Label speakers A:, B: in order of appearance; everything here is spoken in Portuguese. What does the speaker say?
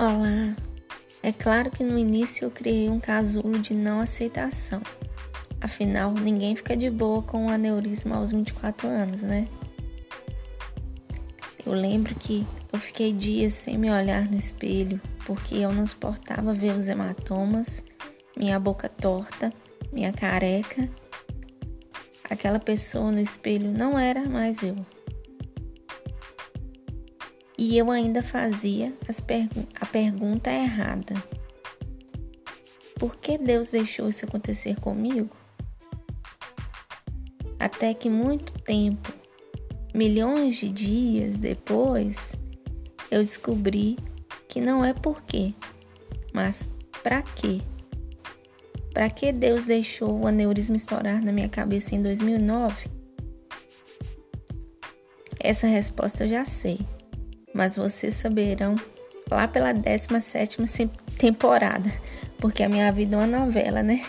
A: Olá! É claro que no início eu criei um casulo de não aceitação. Afinal, ninguém fica de boa com um aneurisma aos 24 anos, né? Eu lembro que eu fiquei dias sem me olhar no espelho porque eu não suportava ver os hematomas, minha boca torta, minha careca. Aquela pessoa no espelho não era mais eu. E eu ainda fazia pergu a pergunta errada: Por que Deus deixou isso acontecer comigo? Até que muito tempo, milhões de dias depois, eu descobri que não é por quê, mas para quê? Para que Deus deixou o aneurisma estourar na minha cabeça em 2009? Essa resposta eu já sei mas vocês saberão lá pela 17 temporada, porque a minha vida é uma novela, né?